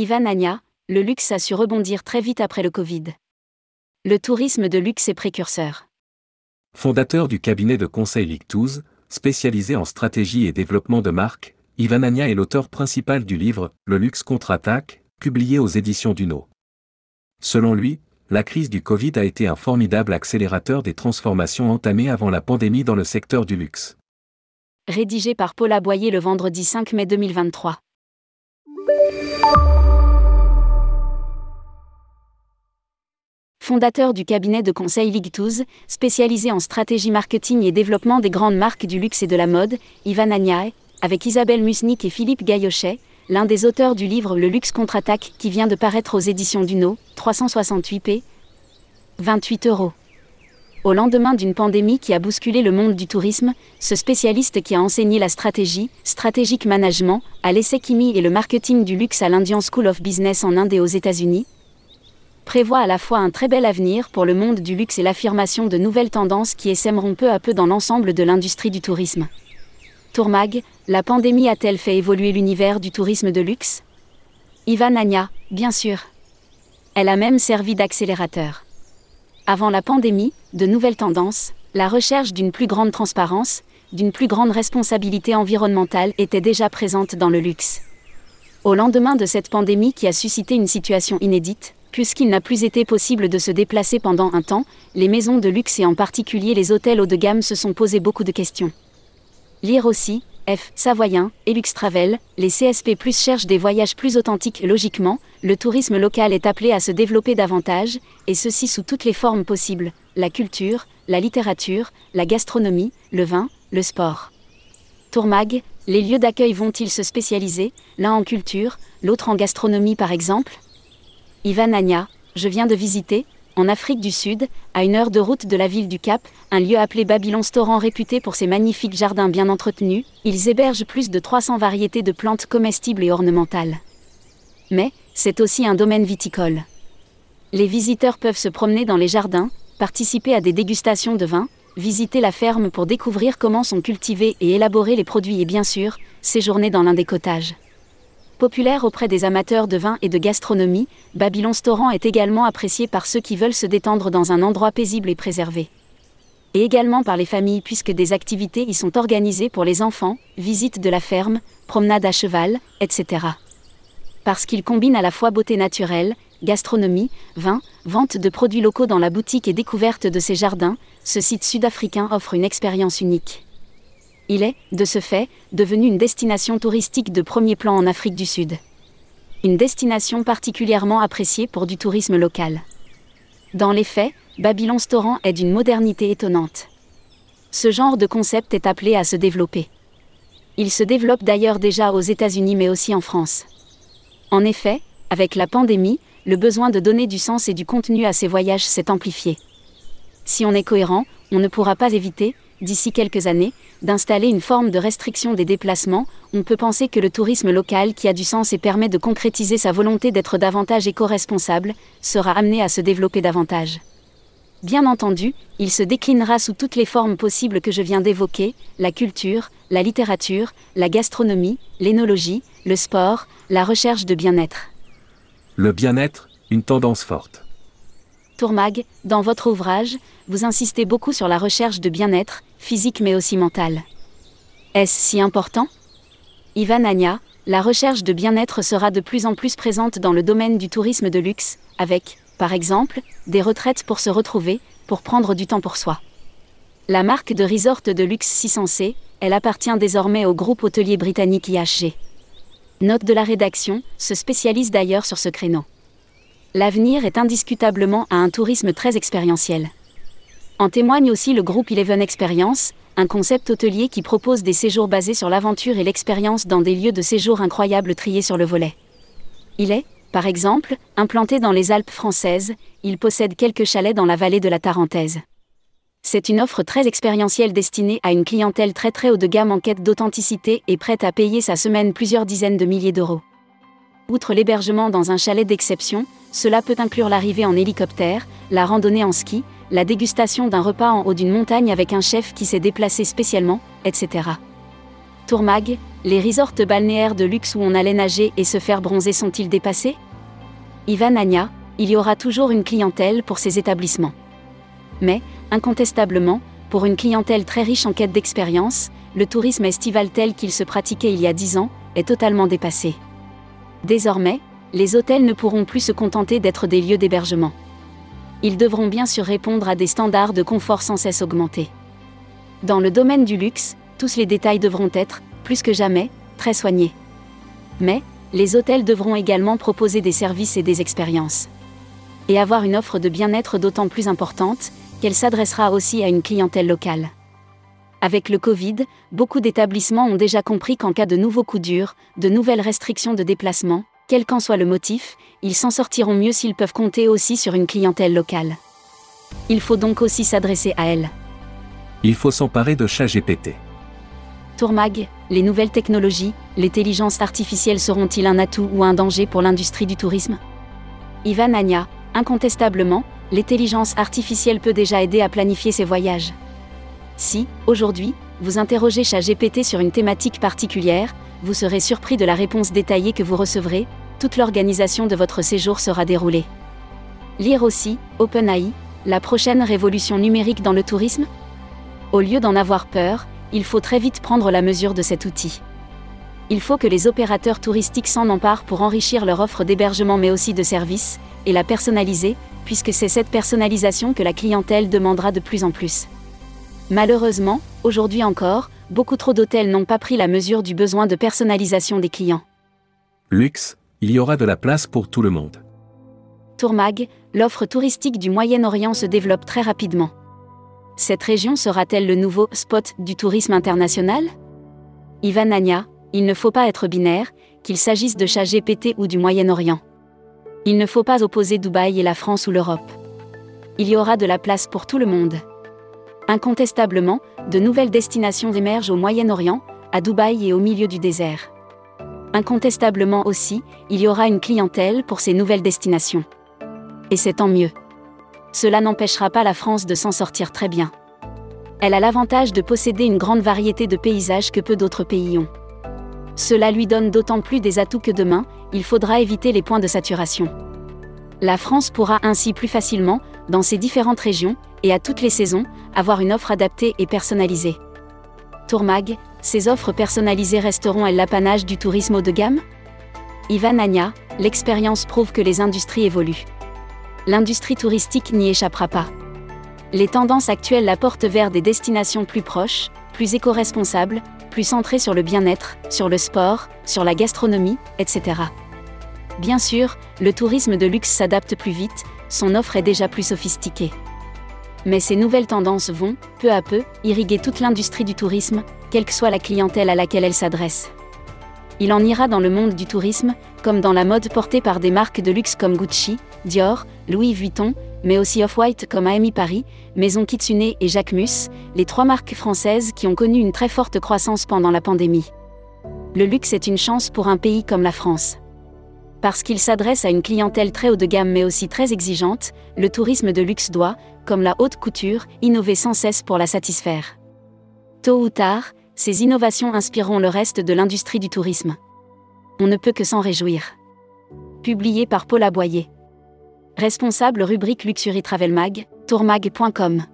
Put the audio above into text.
Ivan Ania, le luxe a su rebondir très vite après le Covid. Le tourisme de luxe est précurseur. Fondateur du cabinet de conseil Lictous, spécialisé en stratégie et développement de marque, Ivan Ania est l'auteur principal du livre Le luxe contre-attaque, publié aux éditions Duno. Selon lui, la crise du Covid a été un formidable accélérateur des transformations entamées avant la pandémie dans le secteur du luxe. Rédigé par Paula Boyer le vendredi 5 mai 2023. Fondateur du cabinet de conseil Ligtouz, spécialisé en stratégie marketing et développement des grandes marques du luxe et de la mode, Ivan Agnae, avec Isabelle Musnik et Philippe Gaillochet, l'un des auteurs du livre Le luxe contre-attaque qui vient de paraître aux éditions Duno, 368p, 28 euros. Au lendemain d'une pandémie qui a bousculé le monde du tourisme, ce spécialiste qui a enseigné la stratégie, stratégique management, à l'essai et le marketing du luxe à l'Indian School of Business en Inde et aux États-Unis, prévoit à la fois un très bel avenir pour le monde du luxe et l'affirmation de nouvelles tendances qui essaimeront peu à peu dans l'ensemble de l'industrie du tourisme. Tourmag, la pandémie a-t-elle fait évoluer l'univers du tourisme de luxe? Ivan Anya, bien sûr. Elle a même servi d'accélérateur. Avant la pandémie, de nouvelles tendances, la recherche d'une plus grande transparence, d'une plus grande responsabilité environnementale était déjà présente dans le luxe. Au lendemain de cette pandémie qui a suscité une situation inédite, puisqu'il n'a plus été possible de se déplacer pendant un temps, les maisons de luxe et en particulier les hôtels haut de gamme se sont posé beaucoup de questions. Lire aussi, F. Savoyen et Lux Travel, les CSP Plus cherchent des voyages plus authentiques. Logiquement, le tourisme local est appelé à se développer davantage, et ceci sous toutes les formes possibles la culture, la littérature, la gastronomie, le vin, le sport. Tourmag, les lieux d'accueil vont-ils se spécialiser, l'un en culture, l'autre en gastronomie par exemple? Ivan Anya, je viens de visiter, en Afrique du Sud, à une heure de route de la ville du Cap, un lieu appelé Babylon Storan réputé pour ses magnifiques jardins bien entretenus, ils hébergent plus de 300 variétés de plantes comestibles et ornementales. Mais, c'est aussi un domaine viticole. Les visiteurs peuvent se promener dans les jardins, participer à des dégustations de vin, visiter la ferme pour découvrir comment sont cultivés et élaborés les produits et bien sûr, séjourner dans l'un des cottages. Populaire auprès des amateurs de vin et de gastronomie, Babylon Restaurant est également apprécié par ceux qui veulent se détendre dans un endroit paisible et préservé. Et également par les familles puisque des activités y sont organisées pour les enfants, visites de la ferme, promenades à cheval, etc. Parce qu'il combine à la fois beauté naturelle, gastronomie, vin, vente de produits locaux dans la boutique et découverte de ses jardins, ce site sud-africain offre une expérience unique il est, de ce fait, devenu une destination touristique de premier plan en Afrique du Sud. Une destination particulièrement appréciée pour du tourisme local. Dans les faits, Babylon Restaurant est d'une modernité étonnante. Ce genre de concept est appelé à se développer. Il se développe d'ailleurs déjà aux États-Unis mais aussi en France. En effet, avec la pandémie, le besoin de donner du sens et du contenu à ces voyages s'est amplifié. Si on est cohérent, on ne pourra pas éviter, d'ici quelques années, d'installer une forme de restriction des déplacements, on peut penser que le tourisme local qui a du sens et permet de concrétiser sa volonté d'être davantage éco-responsable, sera amené à se développer davantage. Bien entendu, il se déclinera sous toutes les formes possibles que je viens d'évoquer, la culture, la littérature, la gastronomie, l'énologie, le sport, la recherche de bien-être. Le bien-être, une tendance forte. Tourmag, dans votre ouvrage, vous insistez beaucoup sur la recherche de bien-être, physique mais aussi mental. Est-ce si important? Ivan Anya, la recherche de bien-être sera de plus en plus présente dans le domaine du tourisme de luxe, avec, par exemple, des retraites pour se retrouver, pour prendre du temps pour soi. La marque de resort de luxe 600C, elle appartient désormais au groupe hôtelier britannique IHG. Note de la rédaction, se spécialise d'ailleurs sur ce créneau. L'avenir est indiscutablement à un tourisme très expérientiel. En témoigne aussi le groupe Eleven Experience, un concept hôtelier qui propose des séjours basés sur l'aventure et l'expérience dans des lieux de séjour incroyables triés sur le volet. Il est, par exemple, implanté dans les Alpes françaises, il possède quelques chalets dans la vallée de la Tarentaise. C'est une offre très expérientielle destinée à une clientèle très très haut de gamme en quête d'authenticité et prête à payer sa semaine plusieurs dizaines de milliers d'euros. Outre l'hébergement dans un chalet d'exception, cela peut inclure l'arrivée en hélicoptère, la randonnée en ski, la dégustation d'un repas en haut d'une montagne avec un chef qui s'est déplacé spécialement, etc. Tourmag, les resorts balnéaires de luxe où on allait nager et se faire bronzer sont-ils dépassés? Ivan Anya, il y aura toujours une clientèle pour ces établissements. Mais, incontestablement, pour une clientèle très riche en quête d'expérience, le tourisme estival tel qu'il se pratiquait il y a dix ans est totalement dépassé. Désormais, les hôtels ne pourront plus se contenter d'être des lieux d'hébergement. Ils devront bien sûr répondre à des standards de confort sans cesse augmentés. Dans le domaine du luxe, tous les détails devront être, plus que jamais, très soignés. Mais, les hôtels devront également proposer des services et des expériences. Et avoir une offre de bien-être d'autant plus importante, qu'elle s'adressera aussi à une clientèle locale. Avec le Covid, beaucoup d'établissements ont déjà compris qu'en cas de nouveaux coups durs, de nouvelles restrictions de déplacement, quel qu'en soit le motif, ils s'en sortiront mieux s'ils peuvent compter aussi sur une clientèle locale. Il faut donc aussi s'adresser à elle. Il faut s'emparer de ChatGPT. Tourmag, les nouvelles technologies, l'intelligence artificielle seront-ils un atout ou un danger pour l'industrie du tourisme? Ivan Anya, incontestablement, l'intelligence artificielle peut déjà aider à planifier ses voyages. Si, aujourd'hui, vous interrogez ChatGPT sur une thématique particulière, vous serez surpris de la réponse détaillée que vous recevrez, toute l'organisation de votre séjour sera déroulée. Lire aussi, OpenAI, la prochaine révolution numérique dans le tourisme? Au lieu d'en avoir peur, il faut très vite prendre la mesure de cet outil. Il faut que les opérateurs touristiques s'en emparent pour enrichir leur offre d'hébergement mais aussi de services, et la personnaliser, puisque c'est cette personnalisation que la clientèle demandera de plus en plus. Malheureusement, aujourd'hui encore, beaucoup trop d'hôtels n'ont pas pris la mesure du besoin de personnalisation des clients. Luxe, il y aura de la place pour tout le monde. Tourmag, l'offre touristique du Moyen-Orient se développe très rapidement. Cette région sera-t-elle le nouveau spot du tourisme international? Ivan Anya, il ne faut pas être binaire, qu'il s'agisse de chat GPT ou du Moyen-Orient. Il ne faut pas opposer Dubaï et la France ou l'Europe. Il y aura de la place pour tout le monde. Incontestablement, de nouvelles destinations émergent au Moyen-Orient, à Dubaï et au milieu du désert. Incontestablement aussi, il y aura une clientèle pour ces nouvelles destinations. Et c'est tant mieux. Cela n'empêchera pas la France de s'en sortir très bien. Elle a l'avantage de posséder une grande variété de paysages que peu d'autres pays ont. Cela lui donne d'autant plus des atouts que demain, il faudra éviter les points de saturation. La France pourra ainsi plus facilement, dans ses différentes régions, et à toutes les saisons, avoir une offre adaptée et personnalisée. Tourmag, ces offres personnalisées resteront-elles l'apanage du tourisme haut de gamme? Ivan Anya, l'expérience prouve que les industries évoluent. L'industrie touristique n'y échappera pas. Les tendances actuelles la portent vers des destinations plus proches, plus éco-responsables, plus centré sur le bien-être, sur le sport, sur la gastronomie, etc. Bien sûr, le tourisme de luxe s'adapte plus vite, son offre est déjà plus sophistiquée. Mais ces nouvelles tendances vont, peu à peu, irriguer toute l'industrie du tourisme, quelle que soit la clientèle à laquelle elle s'adresse. Il en ira dans le monde du tourisme, comme dans la mode portée par des marques de luxe comme Gucci, Dior, Louis Vuitton, mais aussi Off-White comme AMI Paris, Maison Kitsune et Jacquemus, les trois marques françaises qui ont connu une très forte croissance pendant la pandémie. Le luxe est une chance pour un pays comme la France. Parce qu'il s'adresse à une clientèle très haut de gamme mais aussi très exigeante, le tourisme de luxe doit, comme la haute couture, innover sans cesse pour la satisfaire. Tôt ou tard, ces innovations inspireront le reste de l'industrie du tourisme. On ne peut que s'en réjouir. Publié par Paul Aboyer. Responsable rubrique Luxury Travel Mag, tourmag.com.